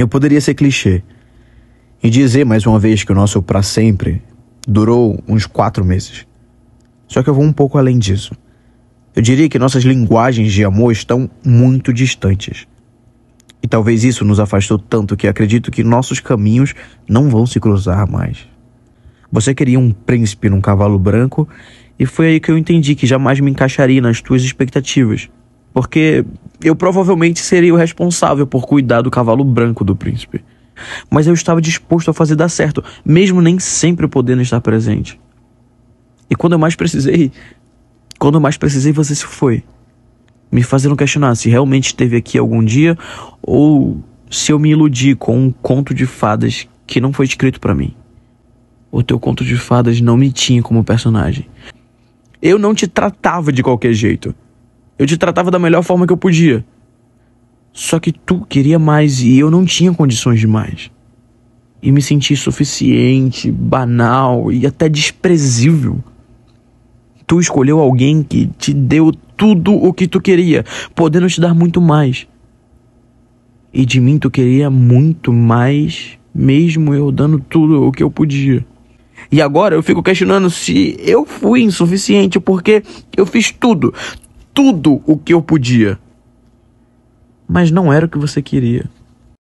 Eu poderia ser clichê e dizer mais uma vez que o nosso para sempre durou uns quatro meses. Só que eu vou um pouco além disso. Eu diria que nossas linguagens de amor estão muito distantes. E talvez isso nos afastou tanto que acredito que nossos caminhos não vão se cruzar mais. Você queria um príncipe num cavalo branco e foi aí que eu entendi que jamais me encaixaria nas tuas expectativas. Porque eu provavelmente seria o responsável por cuidar do cavalo branco do príncipe. Mas eu estava disposto a fazer dar certo, mesmo nem sempre podendo estar presente. E quando eu mais precisei, quando eu mais precisei, você se foi. Me fazendo questionar se realmente esteve aqui algum dia ou se eu me iludi com um conto de fadas que não foi escrito para mim. O teu conto de fadas não me tinha como personagem. Eu não te tratava de qualquer jeito. Eu te tratava da melhor forma que eu podia. Só que tu queria mais e eu não tinha condições de mais. E me senti suficiente, banal e até desprezível. Tu escolheu alguém que te deu tudo o que tu queria, podendo te dar muito mais. E de mim tu queria muito mais, mesmo eu dando tudo o que eu podia. E agora eu fico questionando se eu fui insuficiente porque eu fiz tudo, tudo o que eu podia. Mas não era o que você queria.